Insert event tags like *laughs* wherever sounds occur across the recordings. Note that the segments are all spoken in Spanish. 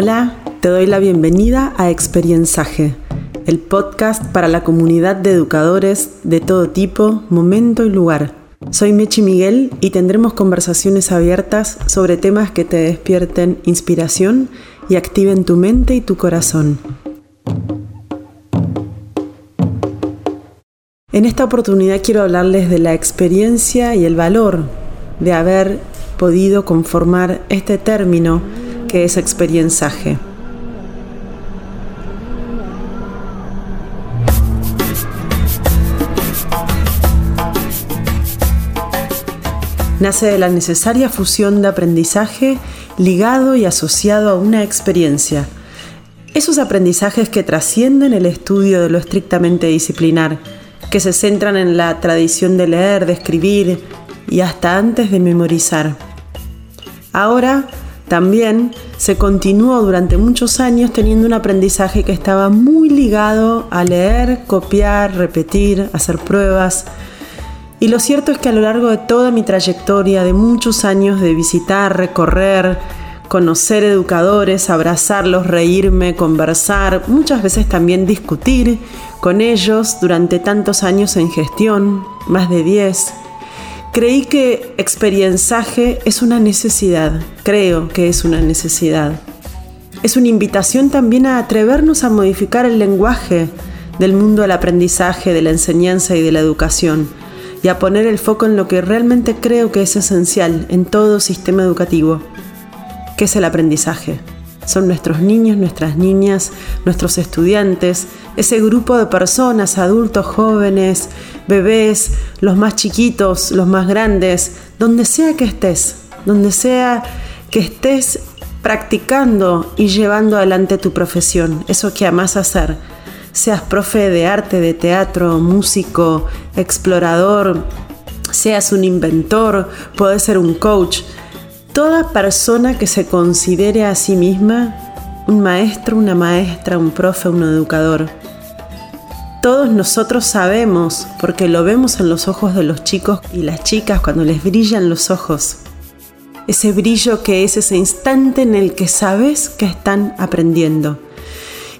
Hola, te doy la bienvenida a Experienzaje, el podcast para la comunidad de educadores de todo tipo, momento y lugar. Soy Mechi Miguel y tendremos conversaciones abiertas sobre temas que te despierten inspiración y activen tu mente y tu corazón. En esta oportunidad quiero hablarles de la experiencia y el valor de haber podido conformar este término que es experienciaje. Nace de la necesaria fusión de aprendizaje ligado y asociado a una experiencia. Esos aprendizajes que trascienden el estudio de lo estrictamente disciplinar, que se centran en la tradición de leer, de escribir y hasta antes de memorizar. Ahora también se continuó durante muchos años teniendo un aprendizaje que estaba muy ligado a leer, copiar, repetir, hacer pruebas. Y lo cierto es que a lo largo de toda mi trayectoria, de muchos años de visitar, recorrer, conocer educadores, abrazarlos, reírme, conversar, muchas veces también discutir con ellos durante tantos años en gestión, más de 10, Creí que experienciaje es una necesidad, creo que es una necesidad. Es una invitación también a atrevernos a modificar el lenguaje del mundo del aprendizaje, de la enseñanza y de la educación, y a poner el foco en lo que realmente creo que es esencial en todo sistema educativo, que es el aprendizaje son nuestros niños, nuestras niñas, nuestros estudiantes, ese grupo de personas, adultos, jóvenes, bebés, los más chiquitos, los más grandes, donde sea que estés, donde sea que estés practicando y llevando adelante tu profesión, eso que amas hacer. Seas profe de arte, de teatro, músico, explorador, seas un inventor, puedes ser un coach, toda persona que se considere a sí misma un maestro, una maestra, un profe, un educador. Todos nosotros sabemos, porque lo vemos en los ojos de los chicos y las chicas cuando les brillan los ojos. Ese brillo que es ese instante en el que sabes que están aprendiendo.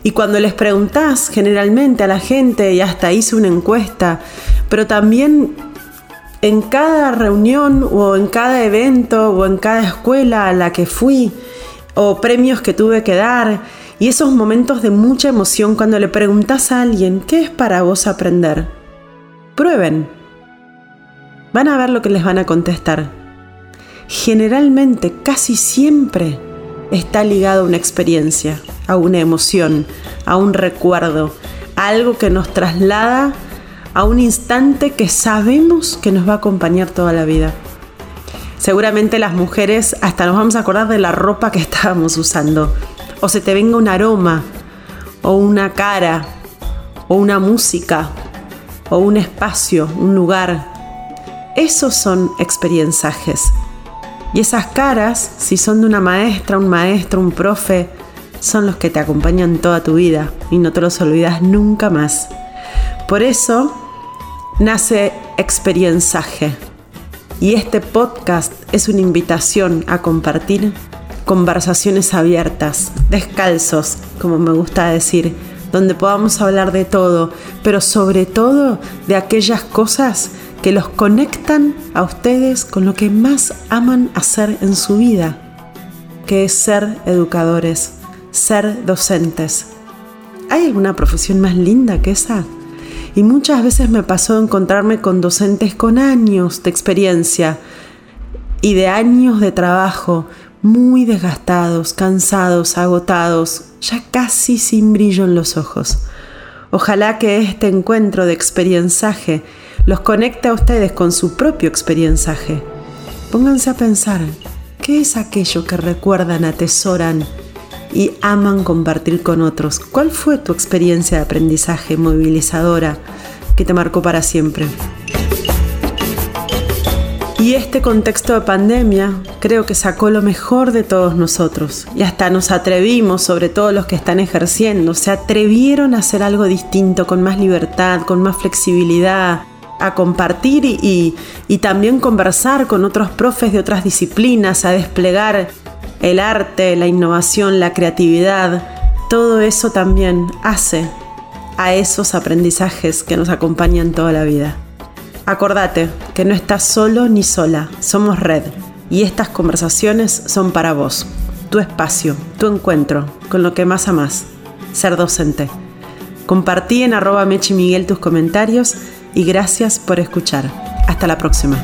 Y cuando les preguntás generalmente a la gente, y hasta hice una encuesta, pero también en cada reunión o en cada evento o en cada escuela a la que fui o premios que tuve que dar y esos momentos de mucha emoción cuando le preguntas a alguien qué es para vos aprender. Prueben. Van a ver lo que les van a contestar. Generalmente, casi siempre, está ligado a una experiencia, a una emoción, a un recuerdo, a algo que nos traslada a un instante que sabemos que nos va a acompañar toda la vida. Seguramente las mujeres hasta nos vamos a acordar de la ropa que *laughs* estábamos usando. O se te venga un aroma, o una cara, o una música, o un espacio, un lugar. Esos son experienciajes. Y esas caras, si son de una maestra, un maestro, un profe, son los que te acompañan toda tu vida y no te los olvidas nunca más. Por eso, nace Experienciaje. Y este podcast es una invitación a compartir conversaciones abiertas, descalzos, como me gusta decir, donde podamos hablar de todo, pero sobre todo de aquellas cosas que los conectan a ustedes con lo que más aman hacer en su vida, que es ser educadores, ser docentes. ¿Hay alguna profesión más linda que esa? Y muchas veces me pasó encontrarme con docentes con años de experiencia y de años de trabajo, muy desgastados, cansados, agotados, ya casi sin brillo en los ojos. Ojalá que este encuentro de experienciaje los conecte a ustedes con su propio experienciaje. Pónganse a pensar, ¿qué es aquello que recuerdan, atesoran y aman compartir con otros. ¿Cuál fue tu experiencia de aprendizaje movilizadora que te marcó para siempre? Y este contexto de pandemia creo que sacó lo mejor de todos nosotros. Y hasta nos atrevimos, sobre todo los que están ejerciendo, se atrevieron a hacer algo distinto, con más libertad, con más flexibilidad, a compartir y, y también conversar con otros profes de otras disciplinas, a desplegar El arte, la innovación, la creatividad, todo eso también hace a esos aprendizajes que nos acompañan toda la vida. Acordate que no estás solo ni sola, somos red y estas conversaciones son para vos, tu espacio, tu encuentro con lo que más amás, ser docente. Compartí en arroba Mechi Miguel tus comentarios y gracias por escuchar. Hasta la próxima.